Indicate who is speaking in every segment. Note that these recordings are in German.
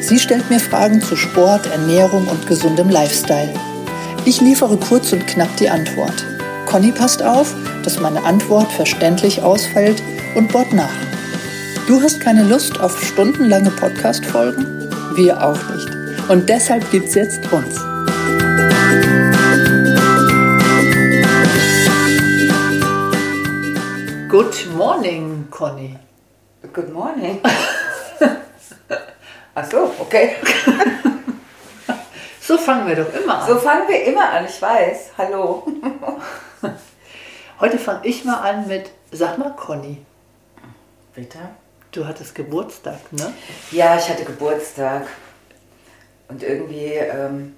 Speaker 1: Sie stellt mir Fragen zu Sport, Ernährung und gesundem Lifestyle. Ich liefere kurz und knapp die Antwort. Conny passt auf, dass meine Antwort verständlich ausfällt und bohrt nach. Du hast keine Lust auf stundenlange Podcast-Folgen? Wir auch nicht. Und deshalb gibt's jetzt uns. Good morning, Conny.
Speaker 2: Good morning. Ach so, okay.
Speaker 1: So fangen wir doch immer an.
Speaker 2: So fangen wir immer an, ich weiß. Hallo.
Speaker 1: Heute fange ich mal an mit, sag mal, Conny,
Speaker 2: Bitte?
Speaker 1: du hattest Geburtstag, ne?
Speaker 2: Ja, ich hatte Geburtstag. Und irgendwie ähm,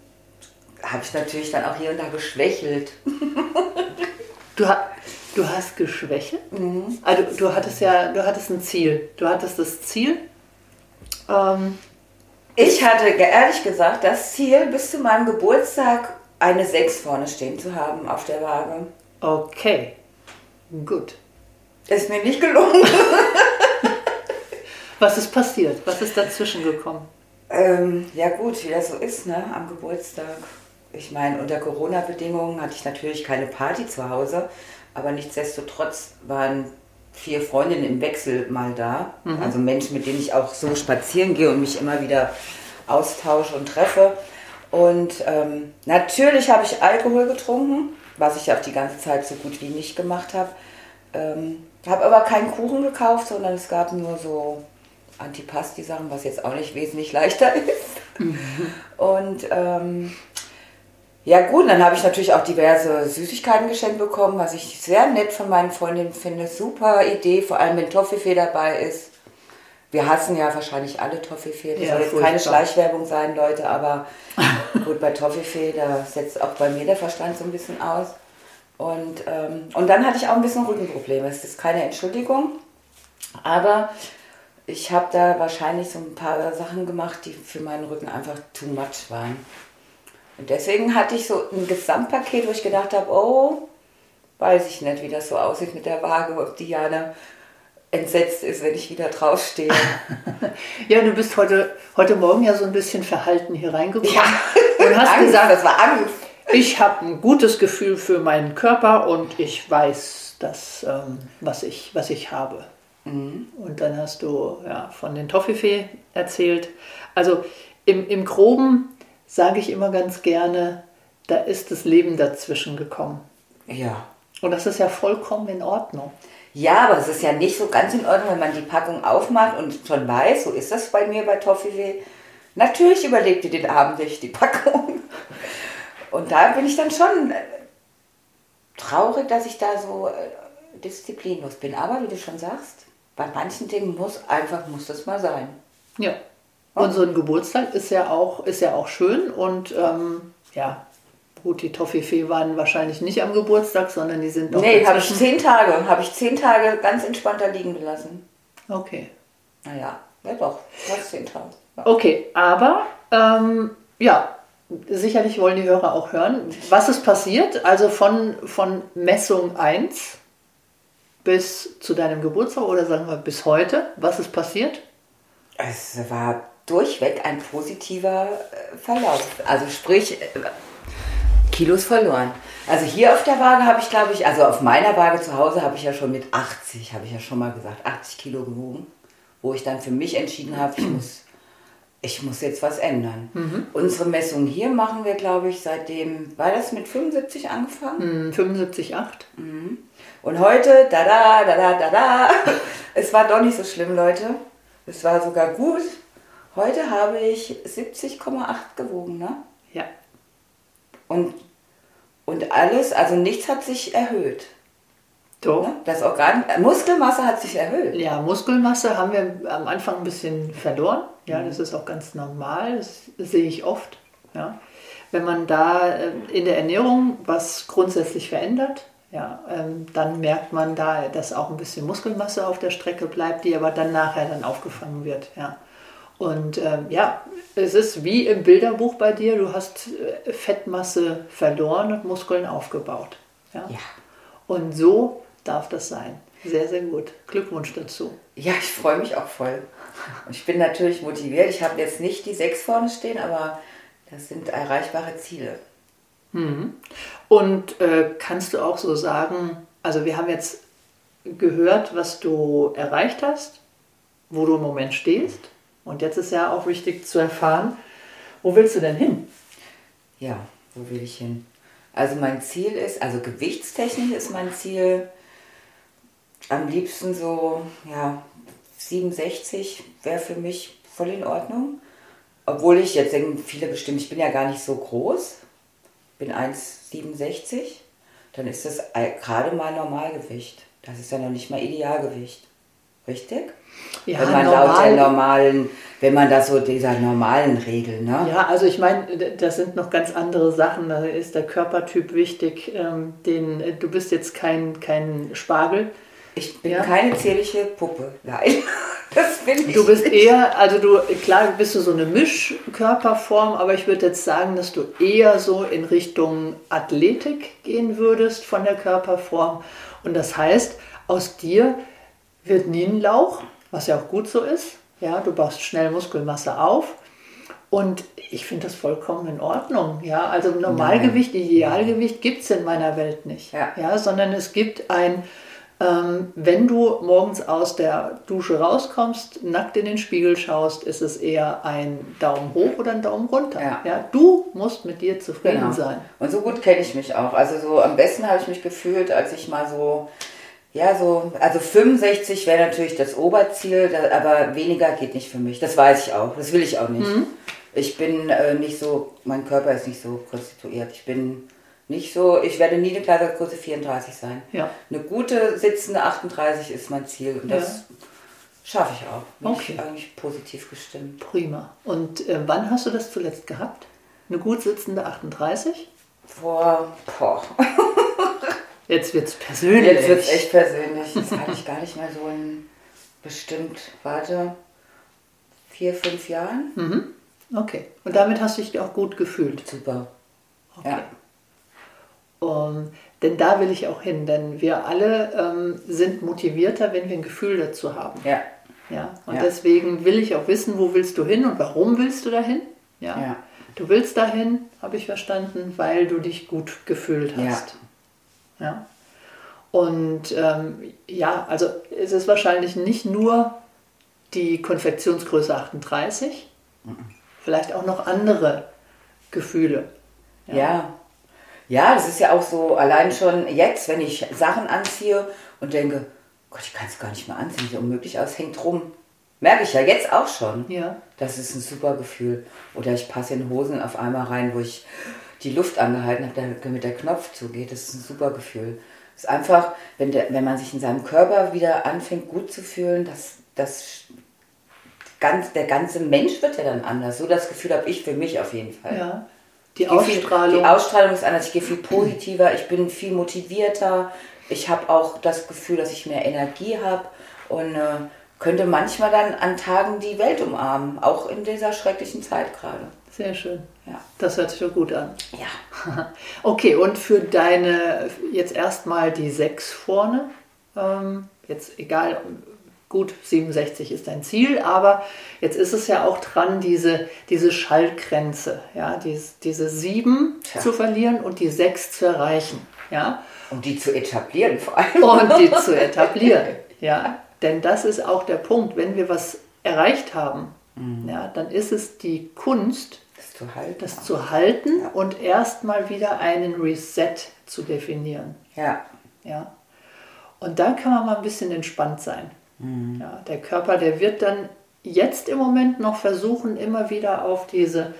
Speaker 2: habe ich natürlich dann auch hier und da geschwächelt.
Speaker 1: Du, ha du hast geschwächelt? Also du hattest ja, du hattest ein Ziel. Du hattest das Ziel, ähm,
Speaker 2: Ich hatte ehrlich gesagt das Ziel, bis zu meinem Geburtstag eine 6 vorne stehen zu haben auf der Waage.
Speaker 1: okay, gut.
Speaker 2: Ist mir nicht gelungen.
Speaker 1: Was ist passiert? Was ist dazwischen gekommen?
Speaker 2: Ähm, ja gut, wie das so ist, ne, am Geburtstag. Ich meine, unter Corona-Bedingungen hatte ich natürlich keine Party zu Hause, aber nichtsdestotrotz waren vier Freundinnen im Wechsel mal da. Also Menschen, mit denen ich auch so spazieren gehe und mich immer wieder austausche und treffe. Und ähm, natürlich habe ich Alkohol getrunken, was ich auch die ganze Zeit so gut wie nicht gemacht habe. Ähm, habe aber keinen Kuchen gekauft, sondern es gab nur so Antipasti-Sachen, was jetzt auch nicht wesentlich leichter ist. Und ähm, ja gut, dann habe ich natürlich auch diverse Süßigkeiten geschenkt bekommen, was ich sehr nett von meinen Freundinnen finde. Super Idee, vor allem wenn Toffifee dabei ist. Wir hassen ja wahrscheinlich alle Toffifee. Das
Speaker 1: Ja,
Speaker 2: soll jetzt keine. Schleichwerbung sein, Leute, aber gut, bei Toffifee, da setzt auch bei mir der Verstand so ein bisschen aus. Und, ähm, und dann hatte ich auch ein bisschen Rückenprobleme. Es ist keine Entschuldigung, aber ich habe da wahrscheinlich so ein paar Sachen gemacht, die für meinen Rücken einfach too much waren. Und deswegen hatte ich so ein Gesamtpaket, wo ich gedacht habe, oh, weiß ich nicht, wie das so aussieht mit der Waage, ob Diana entsetzt ist, wenn ich wieder draufstehe.
Speaker 1: Ja, du bist heute, heute Morgen ja so ein bisschen verhalten hier reingekommen und hast
Speaker 2: Angst,
Speaker 1: gesagt,
Speaker 2: das war Angst.
Speaker 1: ich habe ein gutes Gefühl für meinen Körper und ich weiß, das, ähm, was, ich, was ich habe. Und dann hast du ja, von den Toffifee erzählt. Also im, im Groben sage ich immer ganz gerne, da ist das Leben dazwischen gekommen.
Speaker 2: Ja.
Speaker 1: Und das ist ja vollkommen in Ordnung.
Speaker 2: Ja, aber es ist ja nicht so ganz in Ordnung, wenn man die Packung aufmacht und schon weiß, so ist das bei mir bei Toffifee. Natürlich überlebt ihr den Abend nicht, die Packung. Und da bin ich dann schon äh, traurig, dass ich da so äh, disziplinlos bin. Aber wie du schon sagst, bei manchen Dingen muss einfach, muss das mal sein.
Speaker 1: Ja. Und so ein Geburtstag ist ja auch, ist ja auch schön und ähm, ja, gut, die Toffifee waren wahrscheinlich nicht am Geburtstag, sondern die sind noch
Speaker 2: nee, habe ich zehn Tage, habe ich zehn Tage ganz entspannt da liegen gelassen.
Speaker 1: Okay.
Speaker 2: Naja, ja doch, fast zehn Tage. Ja.
Speaker 1: Okay, aber ähm, ja, sicherlich wollen die Hörer auch hören, was ist passiert. Also von, von Messung 1 bis zu deinem Geburtstag oder sagen wir bis heute, was ist passiert?
Speaker 2: Es war durchweg ein positiver äh, Verlauf. Also sprich, äh, Kilos verloren. Also hier auf der Waage habe ich, glaube ich, also auf meiner Waage zu Hause habe ich ja schon mit 80, habe ich ja schon mal gesagt, 80 Kilo gewogen, wo ich dann für mich entschieden habe, ich muss, ich muss jetzt was ändern. Unsere Messung hier machen wir, glaube ich, seitdem, war das mit 75 angefangen?
Speaker 1: Hm, 75,8.
Speaker 2: Und heute, da da, da da, da da, es war doch nicht so schlimm, Leute. Es war sogar gut. Heute habe ich 70,8 gewogen, ne?
Speaker 1: Ja.
Speaker 2: Und, und alles, also nichts hat sich erhöht.
Speaker 1: Doch.
Speaker 2: Ne? Das Organ, Muskelmasse hat sich erhöht.
Speaker 1: Ja, Muskelmasse haben wir am Anfang ein bisschen verloren. Ja, das ist auch ganz normal. Das sehe ich oft. Ja. wenn man da äh, in der Ernährung was grundsätzlich verändert, ja, ähm, dann merkt man da, dass auch ein bisschen Muskelmasse auf der Strecke bleibt, die aber dann nachher dann aufgefangen wird. Ja. Und ähm, ja, es ist wie im Bilderbuch bei dir, du hast äh, Fettmasse verloren und Muskeln aufgebaut. Ja?
Speaker 2: Ja.
Speaker 1: Und so darf das sein. Sehr, sehr gut. Glückwunsch dazu.
Speaker 2: Ja, ich freue mich auch voll. Und ich bin natürlich motiviert. Ich habe jetzt nicht die sechs vorne stehen, aber das sind erreichbare Ziele.
Speaker 1: Mhm. Und äh, kannst du auch so sagen, also wir haben jetzt gehört, was du erreicht hast, wo du im Moment stehst. Und jetzt ist ja auch wichtig zu erfahren, wo willst du denn hin?
Speaker 2: Ja, wo will ich hin? Also mein Ziel ist, also gewichtstechnisch ist mein Ziel am liebsten so, ja, 67 wäre für mich voll in Ordnung. Obwohl ich jetzt denken viele bestimmt, ich bin ja gar nicht so groß, bin 1,67, dann ist das gerade mal Normalgewicht. Das ist ja noch nicht mal Idealgewicht. Richtig?
Speaker 1: Ja,
Speaker 2: wenn man
Speaker 1: normal-
Speaker 2: laut der normalen, wenn man das so dieser normalen Regel, ne?
Speaker 1: Ja, also ich meine, das sind noch ganz andere Sachen. Da ist der Körpertyp wichtig. Ähm, den, äh, du bist jetzt kein, kein Spargel.
Speaker 2: Ich bin
Speaker 1: Ja.
Speaker 2: keine zierliche Puppe. Nein, das bin ich.
Speaker 1: Du bist eher, also du, klar bist du so eine Mischkörperform, aber ich würde jetzt sagen, dass du eher so in Richtung Athletik gehen würdest von der Körperform. Und das heißt, aus dir wird nie ein Lauch, was ja auch gut so ist. Ja, du baust schnell Muskelmasse auf. Und ich finde das vollkommen in Ordnung. Ja, also Normalgewicht, Idealgewicht gibt es in meiner Welt nicht.
Speaker 2: Ja.
Speaker 1: sondern es gibt ein, ähm, wenn du morgens aus der Dusche rauskommst, nackt in den Spiegel schaust, ist es eher ein Daumen hoch oder ein Daumen runter.
Speaker 2: Ja.
Speaker 1: du musst mit dir zufrieden
Speaker 2: Genau.
Speaker 1: sein.
Speaker 2: Und so gut kenne ich mich auch. Also so am besten habe ich mich gefühlt, als ich mal so, ja so, also 65 wäre natürlich das Oberziel, da, aber weniger geht nicht für mich. Das weiß ich auch. Das will ich auch nicht.
Speaker 1: Mhm.
Speaker 2: Ich bin äh, nicht so, mein Körper ist nicht so konstituiert. Ich bin nicht so, ich werde nie eine Kleidergröße 34 sein.
Speaker 1: Ja.
Speaker 2: Eine gute sitzende 38 ist mein Ziel und das schaffe ich auch. Bin
Speaker 1: Okay.
Speaker 2: ich eigentlich positiv gestimmt.
Speaker 1: Prima. Und äh, wann hast du das zuletzt gehabt? Eine gut sitzende 38?
Speaker 2: Vor, boah,
Speaker 1: Jetzt wird es persönlich.
Speaker 2: Jetzt wird es echt persönlich. Das kann ich gar nicht mehr so in bestimmt, warte, vier, fünf Jahren.
Speaker 1: Hm. Okay. Und damit hast du dich auch gut gefühlt.
Speaker 2: Super.
Speaker 1: Okay.
Speaker 2: Ja.
Speaker 1: Um, denn da will ich auch hin, denn wir alle ähm, sind motivierter, wenn wir ein Gefühl dazu haben.
Speaker 2: Ja.
Speaker 1: Ja? Und
Speaker 2: Ja.
Speaker 1: deswegen will ich auch wissen, wo willst du hin und warum willst du dahin? Ja.
Speaker 2: Ja.
Speaker 1: Du willst dahin, habe ich verstanden, weil du dich gut gefühlt hast. Ja. Und ähm, ja, also es ist wahrscheinlich nicht nur die Konfektionsgröße 38, vielleicht auch noch andere Gefühle.
Speaker 2: Ja. Ja, das ist ja auch so, allein schon jetzt, wenn ich Sachen anziehe und denke, Gott, ich kann es gar nicht mehr anziehen, sieht unmöglich aus, hängt rum. Merke ich ja jetzt auch schon.
Speaker 1: Ja.
Speaker 2: Das ist ein super Gefühl. Oder ich passe in Hosen auf einmal rein, wo ich die Luft angehalten habe, damit der Knopf zugeht. Das ist ein super Gefühl. Es ist einfach, wenn, der, wenn man sich in seinem Körper wieder anfängt, gut zu fühlen, das, das ganz, der ganze Mensch wird ja dann anders. So das Gefühl habe ich für mich auf jeden Fall.
Speaker 1: Ja. Die
Speaker 2: gehe viel-
Speaker 1: Ausstrahlung.
Speaker 2: Die Ausstrahlung ist anders. Ich gehe viel positiver, ich bin viel motivierter. Ich habe auch das Gefühl, dass ich mehr Energie habe und äh, könnte manchmal dann an Tagen die Welt umarmen. Auch in dieser schrecklichen Zeit gerade.
Speaker 1: Sehr schön.
Speaker 2: Ja.
Speaker 1: Das hört sich doch gut an.
Speaker 2: Ja.
Speaker 1: Okay, und für deine, jetzt erstmal die 6 vorne. Ähm, jetzt egal, gut, 67 ist dein Ziel, aber jetzt ist es ja auch dran, diese, diese Schallgrenze, ja, dies, diese 7
Speaker 2: Tja.
Speaker 1: zu verlieren und die 6 zu erreichen. Ja,
Speaker 2: Um die zu etablieren vor allem.
Speaker 1: und die zu etablieren. Ja, denn das ist auch der Punkt, wenn wir was erreicht haben, ja, dann ist es die Kunst,
Speaker 2: Das zu halten.
Speaker 1: das zu halten und erstmal wieder einen Reset zu definieren.
Speaker 2: ja.
Speaker 1: Ja. Und dann kann man mal ein bisschen entspannt sein.
Speaker 2: Mhm.
Speaker 1: Ja, der Körper, der wird dann jetzt im Moment noch versuchen, immer wieder auf, diese,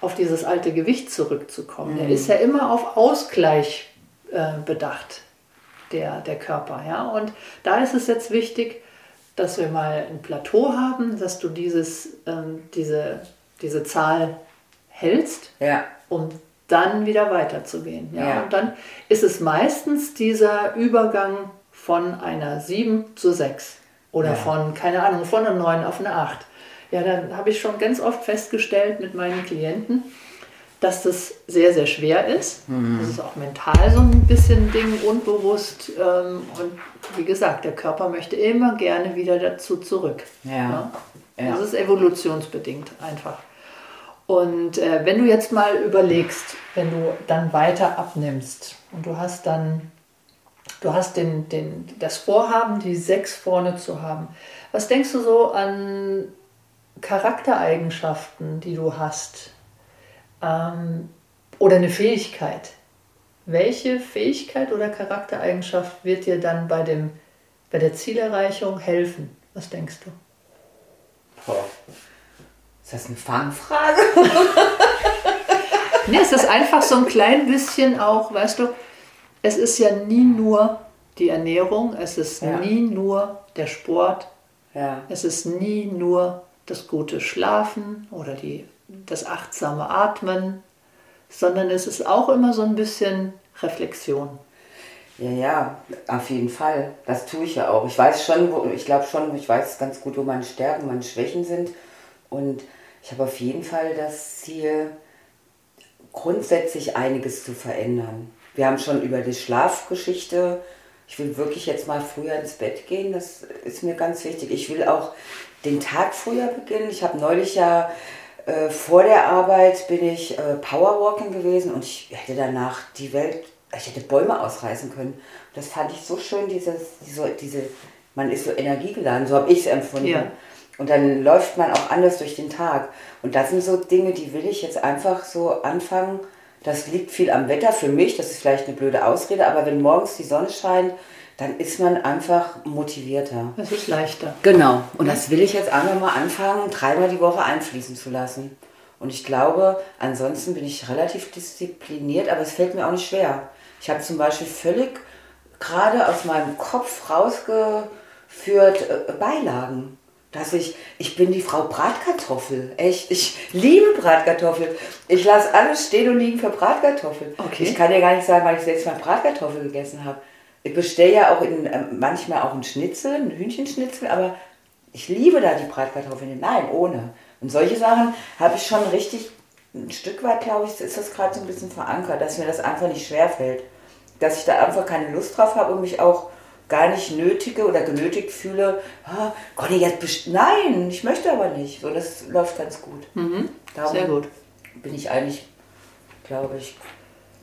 Speaker 1: auf dieses alte Gewicht zurückzukommen.
Speaker 2: Mhm.
Speaker 1: Der ist ja immer auf Ausgleich äh, bedacht, der, der Körper. Ja? Und da ist es jetzt wichtig, dass wir mal ein Plateau haben, dass du dieses, ähm, diese, diese Zahl hältst
Speaker 2: Ja.
Speaker 1: um dann wieder weiterzugehen. Ja?
Speaker 2: Ja.
Speaker 1: Und dann ist es meistens dieser Übergang von einer 7 zu 6 oder
Speaker 2: Ja.
Speaker 1: von, keine Ahnung, von einer 9 auf eine 8. Ja, dann habe ich schon ganz oft festgestellt mit meinen Klienten, dass das sehr, sehr schwer ist. Das ist auch mental so ein bisschen Ding, unbewusst. Ähm, und wie gesagt, der Körper möchte immer gerne wieder dazu zurück.
Speaker 2: Ja. Ja.
Speaker 1: Das ist evolutionsbedingt einfach. Und äh, wenn du jetzt mal überlegst, wenn du dann weiter abnimmst und du hast dann, du hast den, den, das Vorhaben, die sechs vorne zu haben, was denkst du so an Charaktereigenschaften, die du hast? Ähm, oder eine Fähigkeit? Welche Fähigkeit oder Charaktereigenschaft wird dir dann bei, dem, bei der Zielerreichung helfen? Was denkst du?
Speaker 2: Boah. Ist das eine Fangfrage?
Speaker 1: Nee, es ist einfach so ein klein bisschen auch, weißt du, es ist ja nie nur die Ernährung, es ist
Speaker 2: Ja.
Speaker 1: nie nur der Sport,
Speaker 2: Ja.
Speaker 1: es ist nie nur das gute Schlafen oder die, das achtsame Atmen, sondern es ist auch immer so ein bisschen Reflexion.
Speaker 2: Ja, ja, auf jeden Fall. Das tue ich ja auch. Ich weiß schon, wo, ich glaube schon, ich weiß ganz gut, wo meine Stärken, meine Schwächen sind. Und ich habe auf jeden Fall das Ziel, grundsätzlich einiges zu verändern. Wir haben schon über die Schlafgeschichte, ich will wirklich jetzt mal früher ins Bett gehen, das ist mir ganz wichtig. Ich will auch den Tag früher beginnen. Ich habe neulich ja äh, vor der Arbeit bin ich äh, Powerwalking gewesen und ich hätte danach die Welt, ich hätte Bäume ausreißen können. Das fand ich so schön, dieses, diese, diese man ist so energiegeladen, so habe ich es empfunden.
Speaker 1: Ja.
Speaker 2: Und dann läuft man auch anders durch den Tag. Und das sind so Dinge, die will ich jetzt einfach so anfangen. Das liegt viel am Wetter für mich, das ist vielleicht eine blöde Ausrede, aber wenn morgens die Sonne scheint, dann ist man einfach motivierter.
Speaker 1: Es ist leichter.
Speaker 2: Genau. Und das will ich jetzt einfach mal anfangen, dreimal die Woche einfließen zu lassen. Und ich glaube, ansonsten bin ich relativ diszipliniert, aber es fällt mir auch nicht schwer. Ich habe zum Beispiel völlig gerade aus meinem Kopf rausgeführt äh, Beilagen. Dass ich, ich bin die Frau Bratkartoffel. Echt, ich liebe Bratkartoffel. Ich lasse alles stehen und liegen für Bratkartoffel.
Speaker 1: Okay.
Speaker 2: Ich kann dir gar nicht sagen, weil ich selbst mal Bratkartoffel gegessen habe. Ich bestelle ja auch in, äh, manchmal auch einen Schnitzel, einen Hühnchenschnitzel, aber ich liebe da die Bratkartoffeln. Nein, ohne. Und solche Sachen habe ich schon richtig, ein Stück weit, glaube ich, ist das gerade so ein bisschen verankert, dass mir das einfach nicht schwerfällt. Dass ich da einfach keine Lust drauf habe und mich auch gar nicht nötige oder genötigt fühle, ah, Conny, jetzt Nein, ich möchte aber nicht. So, das läuft ganz gut. Darum
Speaker 1: Sehr gut.
Speaker 2: bin ich eigentlich, glaube ich,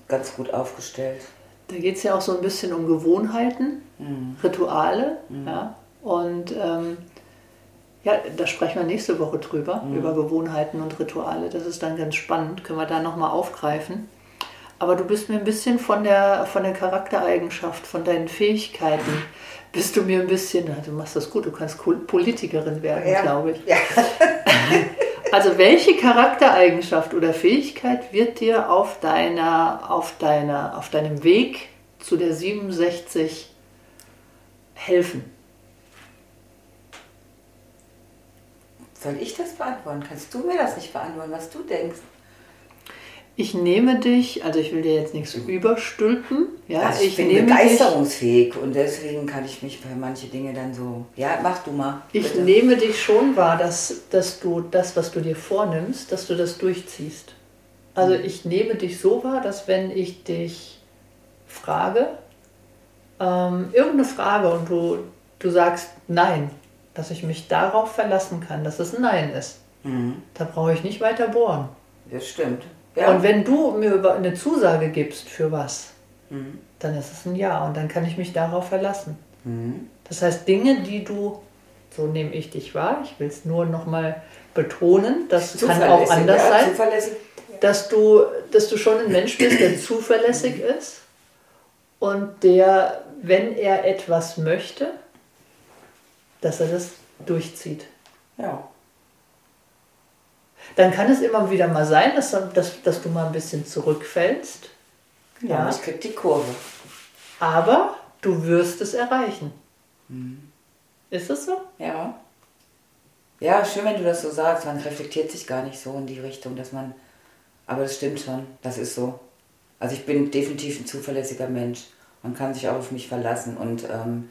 Speaker 2: ganz gut aufgestellt.
Speaker 1: Da geht es ja auch so ein bisschen um Gewohnheiten, Rituale. Ja? Und ähm, ja, da sprechen wir nächste Woche drüber, über Gewohnheiten und Rituale. Das ist dann ganz spannend, können wir da nochmal aufgreifen. Aber du bist mir ein bisschen von der, von der Charaktereigenschaft, von deinen Fähigkeiten, bist du mir ein bisschen, du machst das gut, du kannst Politikerin werden, glaube ich.
Speaker 2: Ja.
Speaker 1: Also welche Charaktereigenschaft oder Fähigkeit wird dir auf, deiner, auf, deiner, auf deinem Weg zu der 67 helfen?
Speaker 2: Soll ich das beantworten? Kannst du mir das nicht beantworten, was du denkst?
Speaker 1: Ich nehme dich, also ich will dir jetzt nichts überstülpen. Ja,
Speaker 2: also ich, bin
Speaker 1: nehme
Speaker 2: begeisterungsfähig und deswegen kann ich mich bei manche Dinge dann so. Ja, mach du mal.
Speaker 1: dich, ich
Speaker 2: bitte.
Speaker 1: nehme dich schon wahr, dass, dass du das, was du dir vornimmst, dass du das durchziehst. Also ich nehme dich so wahr, dass wenn ich dich frage, ähm, irgendeine Frage und du, du sagst Nein, dass ich mich darauf verlassen kann, dass es Nein ist.
Speaker 2: Mhm.
Speaker 1: Da brauche ich nicht weiter bohren.
Speaker 2: Das stimmt. Ja.
Speaker 1: Und wenn du mir über eine Zusage gibst für was,
Speaker 2: Mhm.
Speaker 1: dann ist es ein Ja und dann kann ich mich darauf verlassen.
Speaker 2: Mhm.
Speaker 1: Das heißt, Dinge, die du, so nehme ich dich wahr, ich will es nur nochmal betonen, das kann auch anders
Speaker 2: ja,
Speaker 1: sein, dass du, dass du schon ein Mensch bist, der zuverlässig ist und der, wenn er etwas möchte, dass er das durchzieht.
Speaker 2: Ja.
Speaker 1: Dann kann es immer wieder mal sein, dass, dass, dass du mal ein bisschen zurückfällst,
Speaker 2: Genau,
Speaker 1: Ja.
Speaker 2: ich krieg die Kurve.
Speaker 1: aber du wirst es erreichen. Ist es so?
Speaker 2: Ja. Ja, schön, wenn du das so sagst. Man reflektiert sich gar nicht so in die Richtung, dass man Aber das stimmt schon, das ist so. Also ich bin definitiv ein zuverlässiger Mensch. Man kann sich auch auf mich verlassen. Und ähm,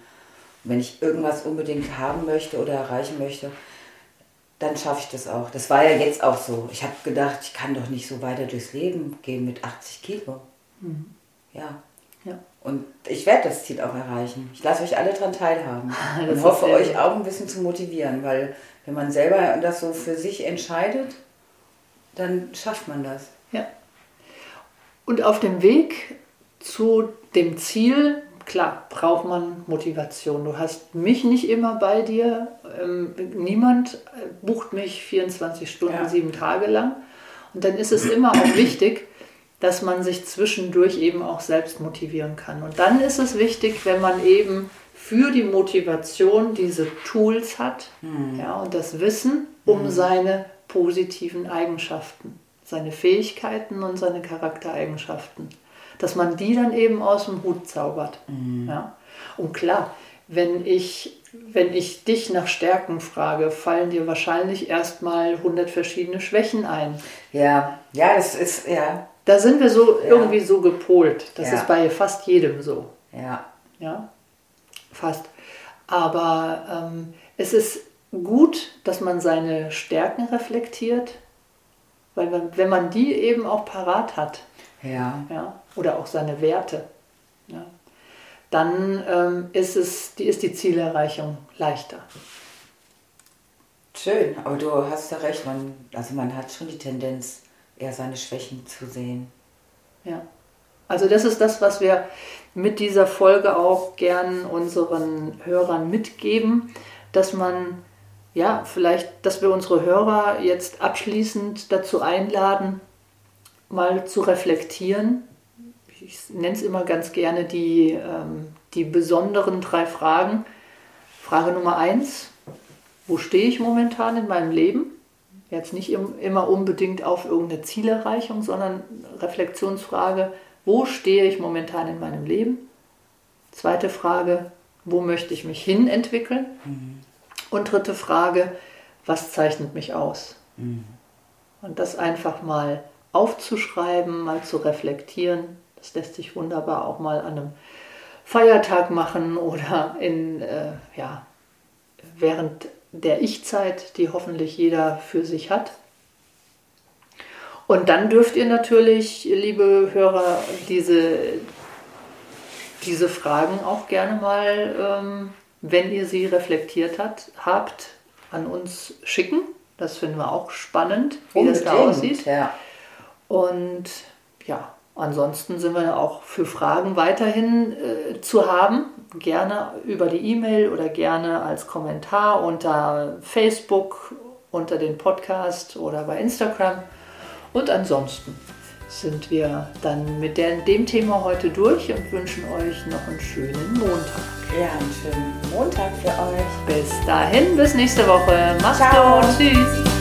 Speaker 2: wenn ich irgendwas unbedingt haben möchte oder erreichen möchte, dann schaffe ich das auch. Das war ja jetzt auch so. Ich habe gedacht, ich kann doch nicht so weiter durchs Leben gehen mit 80 Kilo. Mhm. Ja. ja. Und ich werde das Ziel auch erreichen. Ich lasse euch alle daran teilhaben und hoffe euch auch ein bisschen zu motivieren, weil wenn man selber das so für sich entscheidet, dann schafft man das.
Speaker 1: Ja. Und auf dem Weg zu dem Ziel, klar, braucht man Motivation. Du hast mich nicht immer bei dir. Ähm, niemand äh, bucht mich 24 Stunden, ja. sieben Tage lang. Und dann ist es immer auch wichtig, dass man sich zwischendurch eben auch selbst motivieren kann. Und dann ist es wichtig, wenn man eben für die Motivation diese Tools hat mhm. ja, und das Wissen um mhm. seine positiven Eigenschaften, seine Fähigkeiten und seine Charaktereigenschaften dass man die dann eben aus dem Hut zaubert. Mhm. Ja? Und klar, wenn ich, wenn ich dich nach Stärken frage, fallen dir wahrscheinlich erstmal 100 verschiedene Schwächen ein.
Speaker 2: Ja, ja, das ist, ja.
Speaker 1: Da sind wir so ja. irgendwie so gepolt. Das ja. ist bei fast jedem so.
Speaker 2: Ja.
Speaker 1: Ja, fast. Aber ähm, es ist gut, dass man seine Stärken reflektiert, weil man, wenn man die eben auch parat hat,
Speaker 2: ja.
Speaker 1: Ja, oder auch seine Werte. Ja. Dann ähm, ist, es, die, ist die Zielerreichung leichter.
Speaker 2: Schön, aber du hast ja recht, man, also man hat schon die Tendenz, eher seine Schwächen zu sehen.
Speaker 1: Ja. Also das ist das, was wir mit dieser Folge auch gern unseren Hörern mitgeben, dass man ja vielleicht, dass wir unsere Hörer jetzt abschließend dazu einladen, mal zu reflektieren. Ich nenne es immer ganz gerne die, ähm, die besonderen drei Fragen. Frage Nummer eins, wo stehe ich momentan in meinem Leben? Jetzt nicht immer unbedingt auf irgendeine Zielerreichung, sondern Reflexionsfrage, wo stehe ich momentan in meinem Leben? Zweite Frage, wo möchte ich mich hin entwickeln? Mhm. Und dritte Frage, was zeichnet mich aus? Mhm. Und das einfach mal aufzuschreiben, mal zu reflektieren. Das lässt sich wunderbar auch mal an einem Feiertag machen oder in, äh, ja, während der Ich-Zeit, die hoffentlich jeder für sich hat. Und dann dürft ihr natürlich, liebe Hörer, diese, diese Fragen auch gerne mal, ähm, wenn ihr sie reflektiert hat, habt, an uns schicken. Das finden wir auch spannend, wie Unbedingt, das da aussieht. Ja. Und ja, ansonsten sind wir auch für Fragen weiterhin äh, zu haben. Gerne über die E-Mail oder gerne als Kommentar unter Facebook, unter den Podcast oder bei Instagram. Und ansonsten sind wir dann mit dem Thema heute durch und wünschen euch noch einen schönen Montag.
Speaker 2: Ja, einen schönen Montag für euch.
Speaker 1: Bis dahin, bis nächste Woche. Macht's gut. Tschüss.